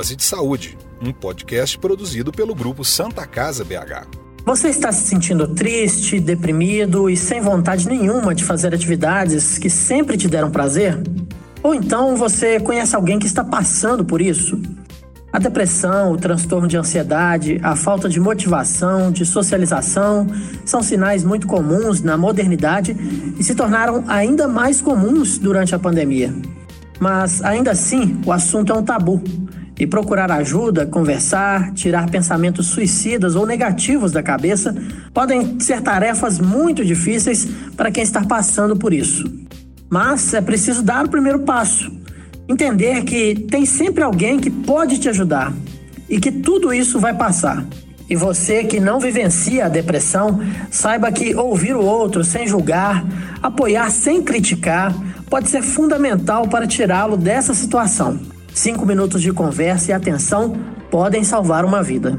Dose de Saúde, um podcast produzido pelo grupo Santa Casa BH. Você está se sentindo triste, deprimido e sem vontade nenhuma de fazer atividades que sempre te deram prazer? Ou então você conhece alguém que está passando por isso? A depressão, o transtorno de ansiedade, a falta de motivação, de socialização são sinais muito comuns na modernidade e se tornaram ainda mais comuns durante a pandemia. Mas ainda assim, o assunto é um tabu. E procurar ajuda, conversar, tirar pensamentos suicidas ou negativos da cabeça podem ser tarefas muito difíceis para quem está passando por isso. Mas é preciso dar o primeiro passo entender que tem sempre alguém que pode te ajudar e que tudo isso vai passar. E você que não vivencia a depressão, saiba que ouvir o outro sem julgar, apoiar sem criticar, pode ser fundamental para tirá-lo dessa situação. Cinco minutos de conversa e atenção podem salvar uma vida.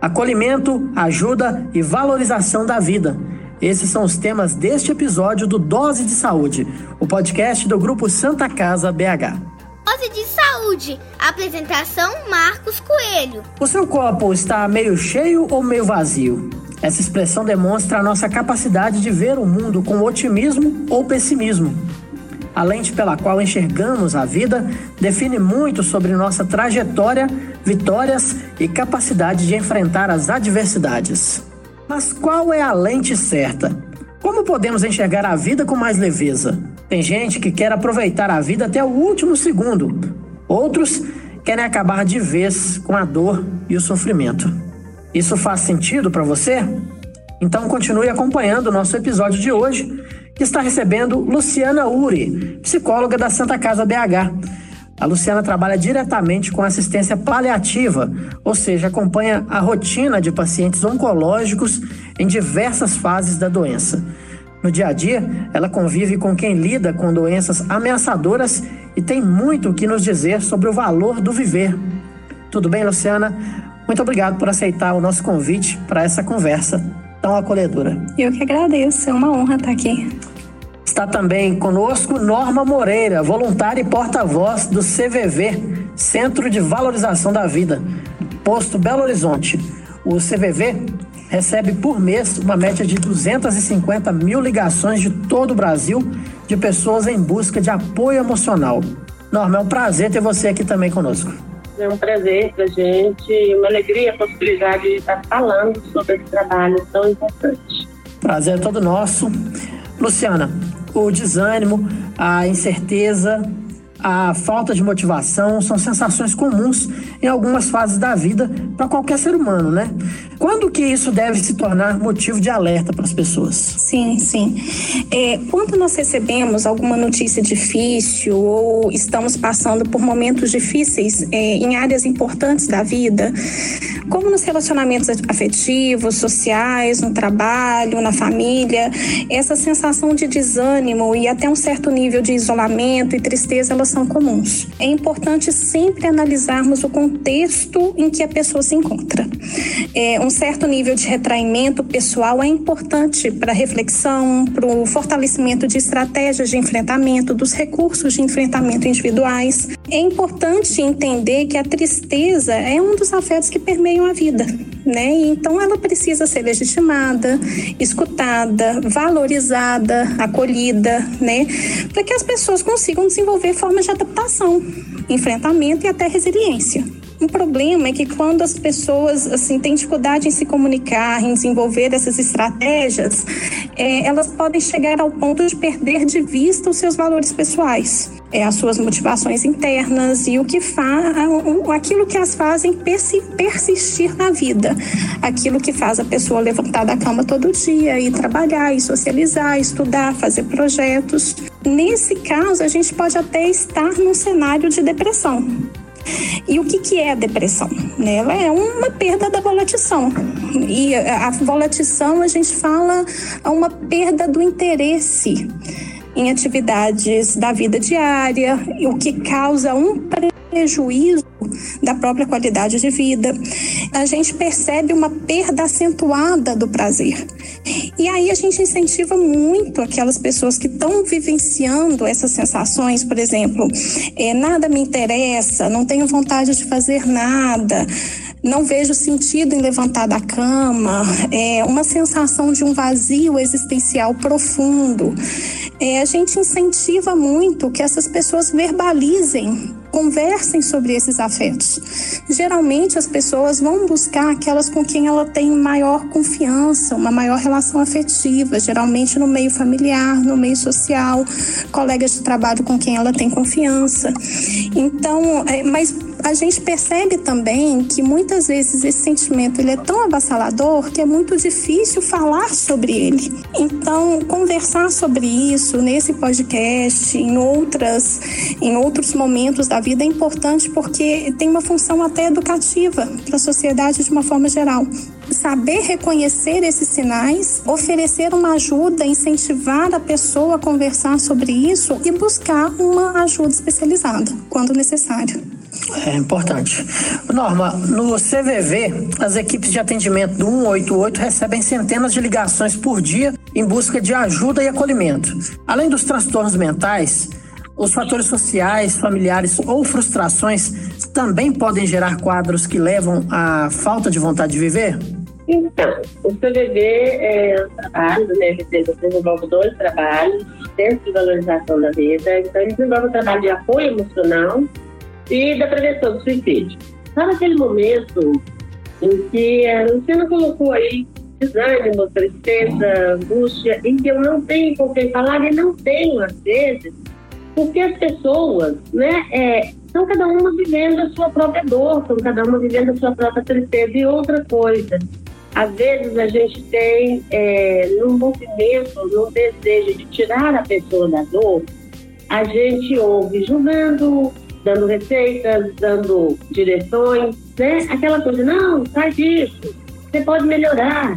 Acolhimento, ajuda e valorização da vida. Esses são os temas deste episódio do Dose de Saúde, o podcast do Grupo Santa Casa BH. Dose de Saúde. Apresentação Marcos Coelho. O seu copo está meio cheio ou meio vazio? Essa expressão demonstra a nossa capacidade de ver o mundo com otimismo ou pessimismo. A lente pela qual enxergamos a vida define muito sobre nossa trajetória, vitórias e capacidade de enfrentar as adversidades. Mas qual é a lente certa? Como podemos enxergar a vida com mais leveza? Tem gente que quer aproveitar a vida até o último segundo. Outros querem acabar de vez com a dor e o sofrimento. Isso faz sentido para você? Então continue acompanhando o nosso episódio de hoje, está recebendo Luciana Uri, psicóloga da Santa Casa BH. A Luciana trabalha diretamente com assistência paliativa, ou seja, acompanha a rotina de pacientes oncológicos em diversas fases da doença. No dia a dia, ela convive com quem lida com doenças ameaçadoras e tem muito o que nos dizer sobre o valor do viver. Tudo bem, Luciana? Muito obrigado por aceitar o nosso convite para essa conversa tão acolhedora. Eu que agradeço, é uma honra estar aqui. Está também conosco Norma Moreira, voluntária e porta-voz do CVV, Centro de Valorização da Vida, posto Belo Horizonte. O CVV recebe por mês uma média de 250 mil ligações de todo o Brasil de pessoas em busca de apoio emocional. Norma, é um prazer ter você aqui também conosco. É um prazer para gente, uma alegria a possibilidade de estar falando sobre esse trabalho tão importante. Prazer é todo nosso. Luciana, o desânimo, a incerteza, a falta de motivação são sensações comuns em algumas fases da vida para qualquer ser humano, né? Quando que isso deve se tornar motivo de alerta para as pessoas? Sim, sim. É, quando nós recebemos alguma notícia difícil ou estamos passando por momentos difíceis é, em áreas importantes da vida, como nos relacionamentos afetivos, sociais, no trabalho, na família, essa sensação de desânimo e até um certo nível de isolamento e tristeza, elas são comuns. É importante sempre analisarmos o contexto em que a pessoa se encontra. É, um certo nível de retraimento pessoal é importante para reflexão, para o fortalecimento de estratégias de enfrentamento, dos recursos de enfrentamento individuais. É importante entender que a tristeza é um dos afetos que permeiam a vida, né? Então ela precisa ser legitimada, escutada, valorizada, acolhida, né? Para que as pessoas consigam desenvolver formas de adaptação, enfrentamento e até resiliência. Um problema é que quando as pessoas assim têm dificuldade em se comunicar, em desenvolver essas estratégias, é, elas podem chegar ao ponto de perder de vista os seus valores pessoais, é, as suas motivações internas e o que faz, aquilo que as fazem persistir na vida, aquilo que faz a pessoa levantar da cama todo dia e trabalhar, e socializar, estudar, fazer projetos. Nesse caso, a gente pode até estar num cenário de depressão. E o que, que é a depressão? Né? Ela é uma perda da volatição. E a volatição a gente fala a uma perda do interesse em atividades da vida diária, o que causa um prejuízo da própria qualidade de vida. A gente percebe uma perda acentuada do prazer. E aí a gente incentiva muito aquelas pessoas que estão vivenciando essas sensações, por exemplo, é, nada me interessa, não tenho vontade de fazer nada, não vejo sentido em levantar da cama, é uma sensação de um vazio existencial profundo. É, a gente incentiva muito que essas pessoas verbalizem conversem sobre esses afetos. Geralmente as pessoas vão buscar aquelas com quem ela tem maior confiança, uma maior relação afetiva, geralmente no meio familiar, no meio social, colegas de trabalho com quem ela tem confiança. Então, é, mas a gente percebe também que muitas vezes esse sentimento ele é tão avassalador que é muito difícil falar sobre ele. Então, conversar sobre isso nesse podcast, em outras, em outros momentos da vida é importante porque tem uma função até educativa para a sociedade de uma forma geral saber reconhecer esses sinais, oferecer uma ajuda, incentivar a pessoa a conversar sobre isso e buscar uma ajuda especializada quando necessário. É importante. Norma, no CVV, as equipes de atendimento do 188 recebem centenas de ligações por dia em busca de ajuda e acolhimento. Além dos transtornos mentais, os fatores sociais, familiares ou frustrações também podem gerar quadros que levam à falta de vontade de viver? Então, o CVV é um trabalho, né? Ele desenvolve dois trabalhos, centro de valorização da vida. Então, ele desenvolve um trabalho de apoio emocional e da prevenção do suicídio. Sabe aquele momento em que a Luciana colocou aí desânimo, tristeza, angústia, em que eu não tenho com quem falar e não tenho, às vezes, porque as pessoas, né, é, estão cada uma vivendo a sua própria dor, estão cada uma vivendo a sua própria tristeza e outra coisa. Às vezes a gente tem, é, num movimento, num desejo de tirar a pessoa da dor, a gente ouve julgando, dando receitas, dando direções, né? Aquela coisa, não, faz isso, você pode melhorar.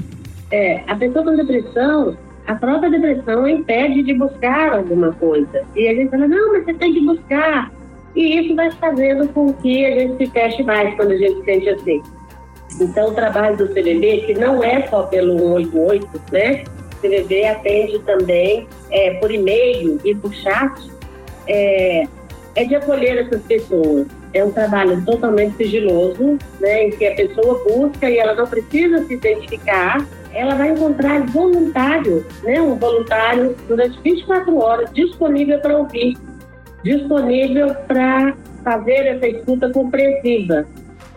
É, a pessoa com depressão, a própria depressão impede de buscar alguma coisa. E a gente fala, não, mas você tem que buscar. E isso vai fazendo com que a gente se feche mais quando a gente sente assim. Então, o trabalho do CVB, que não é só pelo 188, né? O CVB atende também é, por e-mail e por chat é, é de acolher essas pessoas. É um trabalho totalmente sigiloso, né, em que a pessoa busca e ela não precisa se identificar. Ela vai encontrar voluntário, né, um voluntário durante 24 horas disponível para ouvir, disponível para fazer essa escuta compreensiva,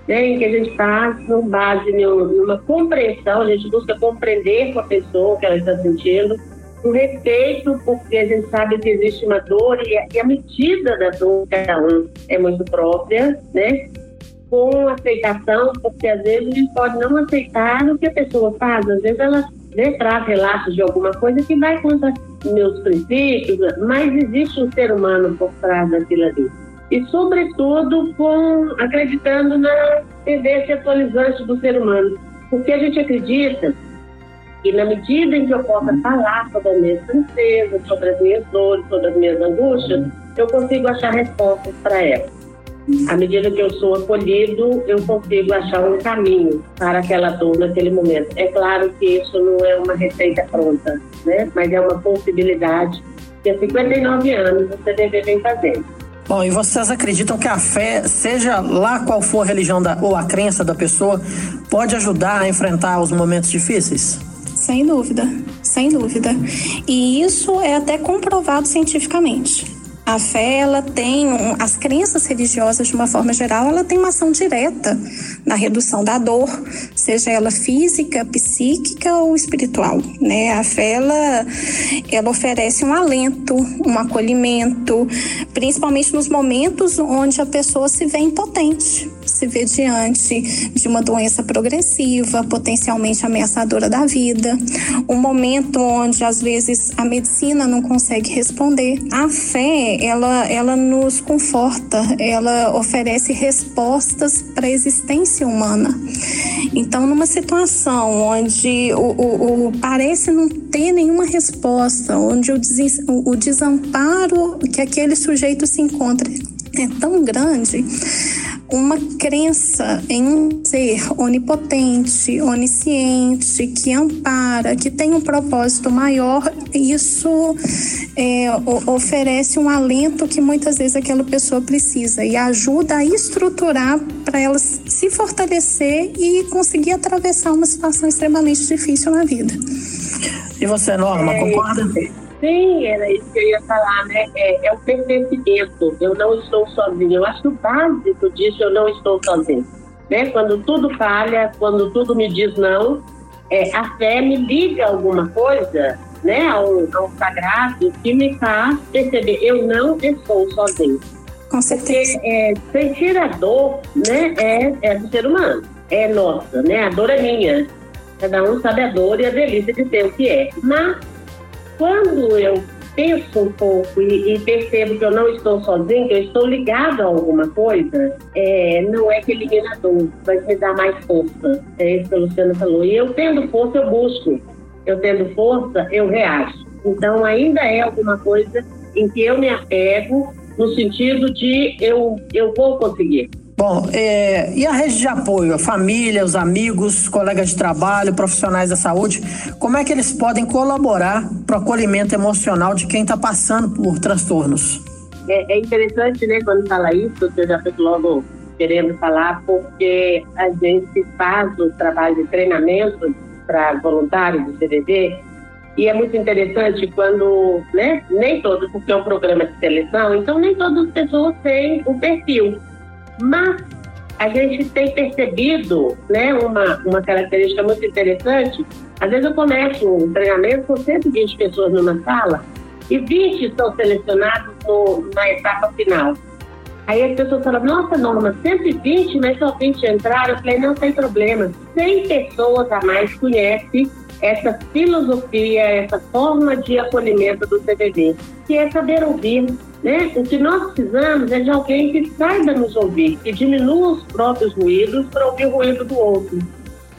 né, em que a gente faz com base numa compreensão, a gente busca compreender com a pessoa o que ela está sentindo, o respeito, porque a gente sabe que existe uma dor e a, e a medida da dor de cada um é muito própria, né? Com aceitação, porque às vezes a gente pode não aceitar o que a pessoa faz, às vezes ela né, traz relatos de alguma coisa que vai contra meus princípios, mas existe um ser humano por trás daquilo ali. E, sobretudo, com acreditando na tendência atualizante do ser humano. Porque a gente acredita e na medida em que eu possa falar sobre as minhas tristezas, sobre as minhas dores, sobre as minhas angústias, eu consigo achar respostas para elas. À medida que eu sou acolhido, eu consigo achar um caminho para aquela dor naquele momento. É claro que isso não é uma receita pronta, né? mas é uma possibilidade que há 59 anos o CDB vem fazendo. Bom, e vocês acreditam que a fé, seja lá qual for a religião da, ou a crença da pessoa, pode ajudar a enfrentar os momentos difíceis? Sem dúvida, sem dúvida. E isso é até comprovado cientificamente. A fé, ela tem, as crenças religiosas de uma forma geral, ela tem uma ação direta na redução da dor, seja ela física, psíquica ou espiritual, né? A fé, ela, ela oferece um alento, um acolhimento, principalmente nos momentos onde a pessoa se vê impotente, se vê diante de uma doença progressiva, potencialmente ameaçadora da vida, um momento onde às vezes a medicina não consegue responder. A fé ela, ela nos conforta, ela oferece respostas para a existência humana. Então, numa situação onde o, o, o parece não ter nenhuma resposta, onde o, des, o desamparo que aquele sujeito se encontra é tão grande uma crença em um ser onipotente, onisciente, que ampara, que tem um propósito maior, isso é, oferece um alento que muitas vezes aquela pessoa precisa e ajuda a estruturar para ela se fortalecer e conseguir atravessar uma situação extremamente difícil na vida. E você, Norma, é, concorda? Sim, era isso que eu ia falar, né? É, é o pertencimento. Eu não estou sozinho. Eu acho que o básico disso, eu não estou sozinho. Né? Quando tudo falha, quando tudo me diz não, é, a fé me liga alguma coisa, né? Ao, ao sagrado, que me faz perceber, eu não estou sozinho. Com certeza. Porque é, sentir a dor, né? É, é do ser humano. É nossa, né? A dor é minha. Cada um sabe a dor e a delícia de ter o que é. Mas quando eu penso um pouco e, e, percebo que eu não estou sozinho, que eu estou ligado a alguma coisa, é, não é que elimina a dor, mas me dá mais força. É isso que a Luciana falou. E eu tendo força, eu busco. Eu tendo força, eu reajo. Então, ainda é alguma coisa em que eu me apego no sentido de eu, eu vou conseguir. Bom, é, e a rede de apoio, a família, os amigos, colegas de trabalho, profissionais da saúde, como é que eles podem colaborar para o acolhimento emocional de quem está passando por transtornos? É, é, interessante, né, quando fala isso, você já fez logo querendo falar, porque a gente faz o trabalho de treinamento para voluntários do CDD e é muito interessante quando, né, nem todos, porque é um programa de seleção, então nem todas as pessoas têm o perfil mas a gente tem percebido né, uma, uma característica muito interessante. Às vezes eu começo um treinamento com 120 pessoas numa sala e 20 são selecionados no, na etapa final. Aí as pessoas falam, nossa, Norma, 120, mas só 20 entraram. Eu falei, não tem problema. 100 pessoas a mais conhecem essa filosofia, essa forma de acolhimento do CVV, que é saber ouvir. Né? O que nós precisamos é de alguém que saiba nos ouvir, que diminua os próprios ruídos para ouvir o ruído do outro.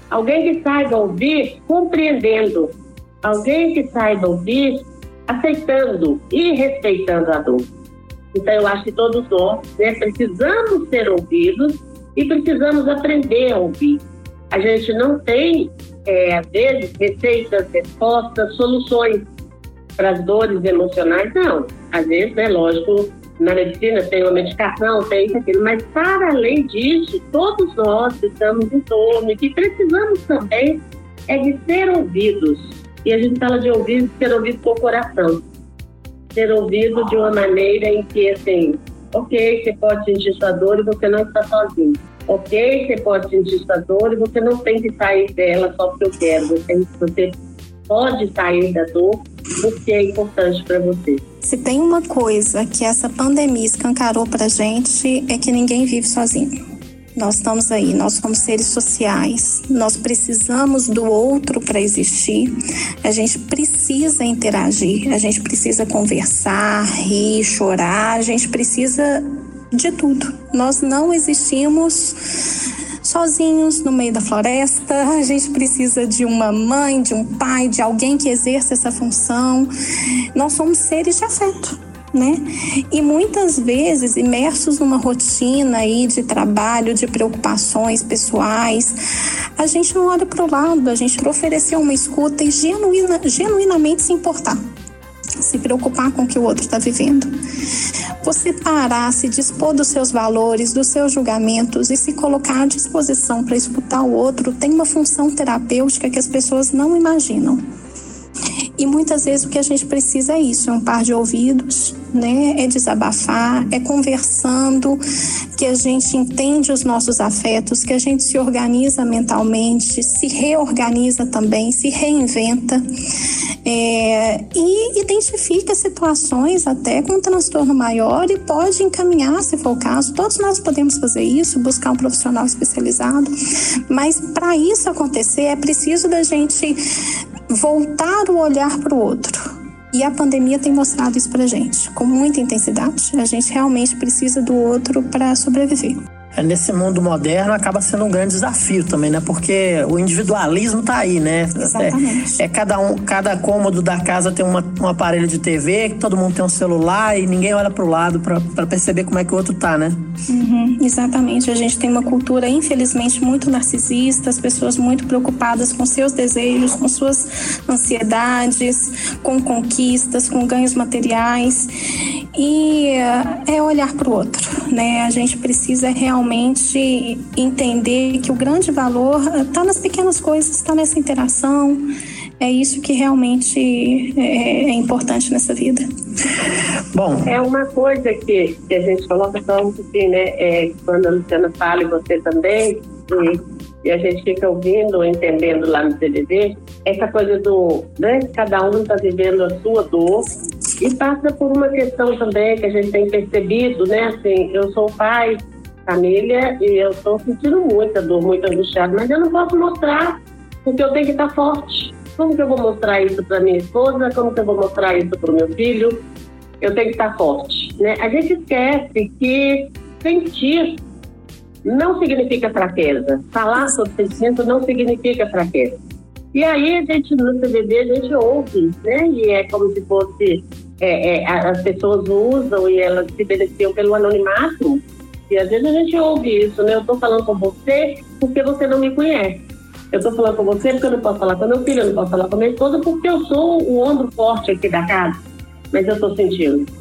Alguém que saiba ouvir compreendendo. Alguém que saiba ouvir aceitando e respeitando a dor. Então, eu acho que todos nós né, precisamos ser ouvidos e precisamos aprender a ouvir. A gente não tem é, às vezes, receitas, respostas, soluções para as dores emocionais, não. Às vezes, é lógico, na medicina tem uma medicação, tem isso, aquilo, mas para além disso, todos nós estamos em torno e que precisamos também é de ser ouvidos. E a gente fala de ouvir, ser ouvido com o coração. Ser ouvido de uma maneira em que, assim, ok, você pode sentir sua dor e você não está sozinho ok, você pode sentir essa dor e você não tem que sair dela só porque eu quero. Você, você pode sair da dor porque é importante para você. Se tem uma coisa que essa pandemia escancarou para gente é que ninguém vive sozinho. Nós estamos aí, nós somos seres sociais, nós precisamos do outro para existir, a gente precisa interagir, a gente precisa conversar, rir, chorar, a gente precisa de tudo. Nós não existimos sozinhos no meio da floresta. A gente precisa de uma mãe, de um pai, de alguém que exerça essa função. Nós somos seres de afeto. Né? E muitas vezes imersos numa rotina aí de trabalho, de preocupações pessoais, a gente não olha para o lado, a gente oferecer uma escuta e genuína, genuinamente se importar se preocupar com o que o outro está vivendo. Você parar, se dispor dos seus valores, dos seus julgamentos e se colocar à disposição para escutar o outro tem uma função terapêutica que as pessoas não imaginam. E muitas vezes o que a gente precisa é isso, é um par de ouvidos, né? É desabafar, é conversando, que a gente entende os nossos afetos, que a gente se organiza mentalmente, se reorganiza também, se reinventa é, e identifica situações até com um transtorno maior e pode encaminhar, se for o caso. Todos nós podemos fazer isso, buscar um profissional especializado, mas para isso acontecer é preciso da gente voltar o olhar para o outro. E a pandemia tem mostrado isso para gente com muita intensidade. A gente realmente precisa do outro para sobreviver. É, nesse mundo moderno acaba sendo um grande desafio também, né? Porque o individualismo tá aí, né? Exatamente. É, é cada um, cada cômodo da casa tem uma, um aparelho de TV, todo mundo tem um celular e ninguém olha para o lado para perceber como é que o outro tá, né? Uhum, exatamente. A gente tem uma cultura, infelizmente, muito narcisista, as pessoas muito preocupadas com seus desejos, com suas ansiedades, com conquistas, com ganhos materiais. E é olhar para o outro, né? A gente precisa realmente entender que o grande valor está nas pequenas coisas, está nessa interação. É isso que realmente é, é, importante nessa vida. Bom, é uma coisa que, que a gente coloca um pouquinho, né? É, quando a Luciana fala e você também, e, e, a gente fica ouvindo, entendendo lá no TVD, essa coisa do, né? Cada um está vivendo a sua dor e passa por uma questão também que a gente tem percebido, né? Assim, eu sou pai, família, e eu estou sentindo muita dor, muito angustiada, mas eu não posso mostrar, porque eu tenho que estar forte. Como que eu vou mostrar isso para minha esposa? Como que eu vou mostrar isso para o meu filho? Eu tenho que estar forte, né? A gente esquece que sentir não significa fraqueza. Falar sobre sentimento não significa fraqueza. E aí a gente no CBD a gente ouve, né? E é como se fosse é, é, as pessoas usam e elas se beneficiam pelo anonimato. E às vezes a gente ouve isso, né? Eu estou falando com você porque você não me conhece. Eu estou falando com você porque eu não posso falar com meu filho, eu não posso falar com minha esposa porque eu sou o ombro forte aqui da casa. Mas eu estou sentindo.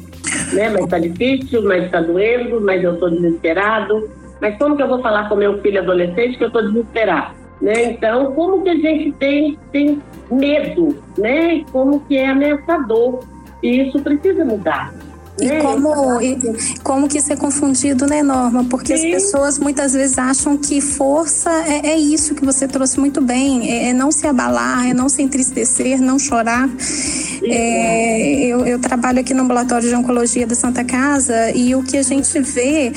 Né? Mas está difícil, mas está doendo, mas eu estou desesperado. Mas como que eu vou falar com meu filho adolescente que eu estou desesperado? Né? Então, como que a gente tem, tem medo, né? Como que é ameaçador. E isso precisa mudar. E como, e como que isso é confundido, né, Norma? Porque Sim. as pessoas muitas vezes acham que força é, é isso que você trouxe muito bem, é, é, não se abalar, é não se entristecer, não chorar. É, eu, eu, trabalho aqui no ambulatório de oncologia da Santa Casa e o que a gente vê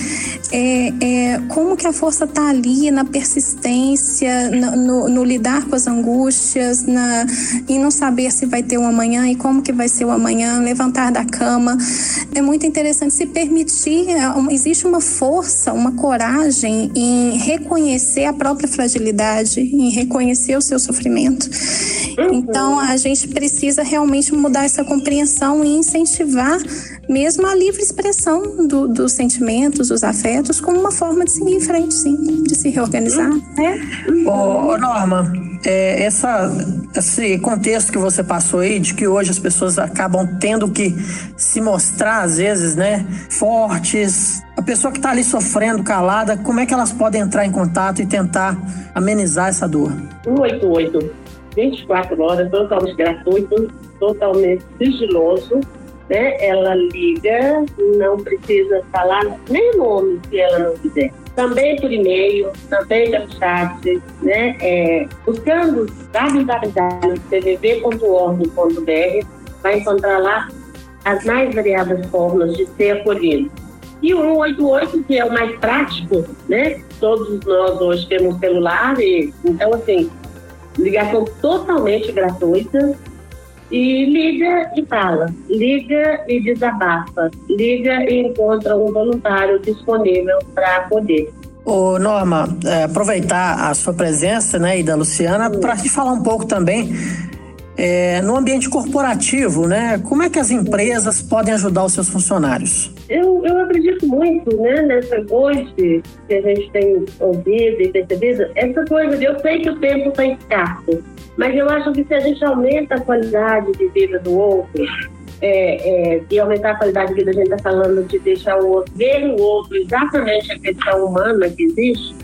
é, é como que a força está ali na persistência, no, no, no, lidar com as angústias, na, em não saber se vai ter um amanhã e como que vai ser o amanhã, levantar da cama é muito interessante se permitir, é, existe uma força, uma coragem em reconhecer a própria fragilidade, em reconhecer o seu sofrimento. Uhum. Então, a gente precisa realmente mudar essa compreensão e incentivar mesmo a livre expressão do, dos sentimentos, dos afetos, como uma forma de seguir em frente, sim, de se reorganizar. Né? Ô, Norma, é, essa, esse contexto que você passou aí, de que hoje as pessoas acabam tendo que se mostrar, às vezes, né, fortes. A pessoa que está ali sofrendo, calada, como é que elas podem entrar em contato e tentar amenizar essa dor? 188, 24 horas, totalmente gratuito, totalmente sigiloso né? Ela liga, não precisa falar nem nome se ela não quiser. Também por e-mail, também pelo chat, né? É, buscando www.cvv.org.br vai encontrar lá as mais variadas formas de ser acolhido. E o 188, que é o mais prático, né? Todos nós hoje temos celular, e, então, assim, ligação totalmente gratuita, e liga e fala, liga e desabafa, liga e encontra um voluntário disponível para poder. Ô Norma, é, aproveitar a sua presença né, e da Luciana para te falar um pouco também é, no ambiente corporativo, né? Como é que as empresas podem ajudar os seus funcionários? Eu, eu acredito muito, né, nessa hoje que a gente tem ouvido e percebido, essa coisa de eu sei que o tempo está escasso, mas eu acho que se a gente aumenta a qualidade de vida do outro, é, é, e aumentar a qualidade de vida, a gente está falando de deixar o outro, ver o outro exatamente a questão humana que existe,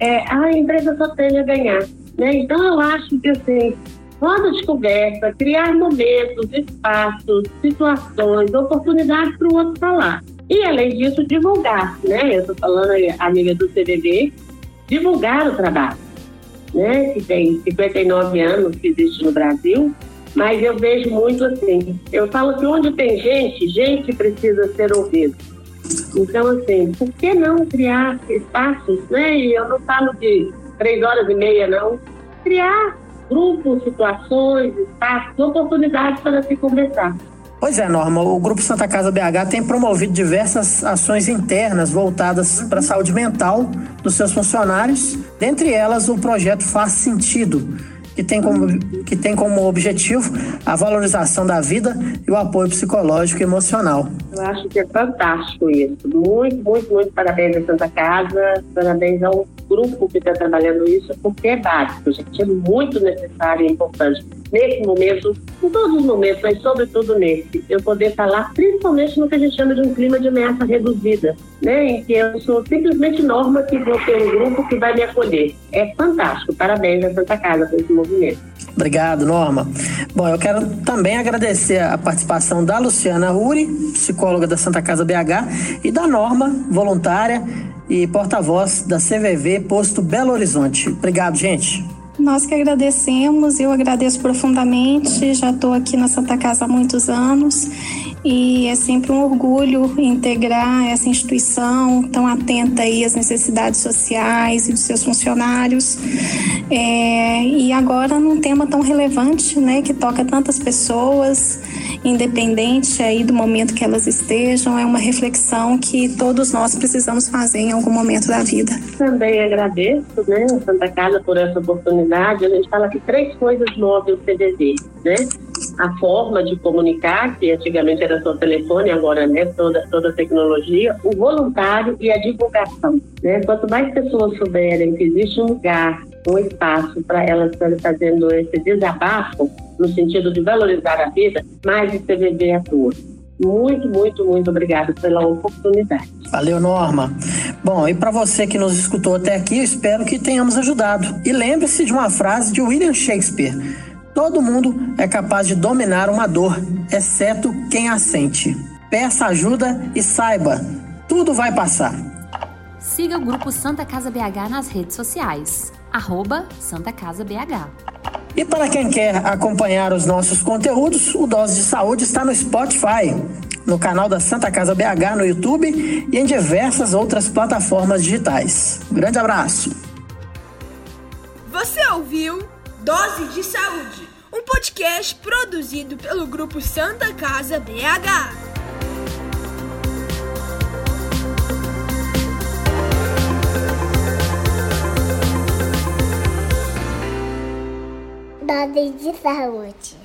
é, a empresa só tem a ganhar. Né? Então, eu acho que, assim, roda de conversa, criar momentos, espaços, situações, oportunidades para o outro falar. E, além disso, divulgar, né? Eu estou falando a nível do CVV, divulgar o trabalho né, que tem 59 anos que existe no Brasil, mas eu vejo muito assim. Eu falo que onde tem gente, gente precisa ser ouvido. Então, assim, por que não criar espaços, né? E eu não falo de três horas e meia, não. Criar grupos, situações, espaços, oportunidades para se conversar. Pois é, Norma, o Grupo Santa Casa BH tem promovido diversas ações internas voltadas para a saúde mental dos seus funcionários, dentre elas o projeto Faz Sentido, que tem como, que tem como objetivo a valorização da vida e o apoio psicológico e emocional. Eu acho que é fantástico isso. Muito, muito, muito parabéns à Santa Casa, parabéns ao grupo que está trabalhando isso, porque é básico, gente, é muito necessário e importante. Nesse momento, em todos os momentos, mas sobretudo nesse, eu poder falar principalmente no que a gente chama de um clima de ameaça reduzida, né? Em que eu sou simplesmente norma que vou ter um grupo que vai me acolher. É fantástico. Parabéns à Santa Casa por esse movimento. Obrigado, Norma. Bom, eu quero também agradecer a participação da Luciana Uri, psicóloga da Santa Casa BH, e da Norma, voluntária e porta-voz da CVV Posto Belo Horizonte. Obrigado, gente. Nós que agradecemos, eu agradeço profundamente. Já estou aqui na Santa Casa há muitos anos e é sempre um orgulho integrar essa instituição tão atenta aí às necessidades sociais e dos seus funcionários. É, e agora num tema tão relevante, né, que toca tantas pessoas, independente aí do momento que elas estejam, é uma reflexão que todos nós precisamos fazer em algum momento da vida. Também agradeço, né, Santa Casa por essa oportunidade. A gente fala que três coisas movem o CDD, né? A forma de comunicar, que antigamente era só telefone, agora né, toda toda a tecnologia, o voluntário e a divulgação, né? Quanto mais pessoas souberem que existe um lugar um espaço para elas estarem fazendo esse desabafo, no sentido de valorizar a vida, mais o CVB atua. Muito, muito, muito obrigada pela oportunidade. Valeu, Norma. Bom, e para você que nos escutou até aqui, eu espero que tenhamos ajudado. E lembre-se de uma frase de William Shakespeare: Todo mundo é capaz de dominar uma dor, exceto quem a sente. Peça ajuda e saiba, tudo vai passar. Siga o grupo Santa Casa BH nas redes sociais arroba Santa Casa BH. E para quem quer acompanhar os nossos conteúdos, o Dose de Saúde está no Spotify, no canal da Santa Casa BH no YouTube e em diversas outras plataformas digitais. Um grande abraço. Você ouviu Dose de Saúde, um podcast produzido pelo grupo Santa Casa BH. Dose de saúde.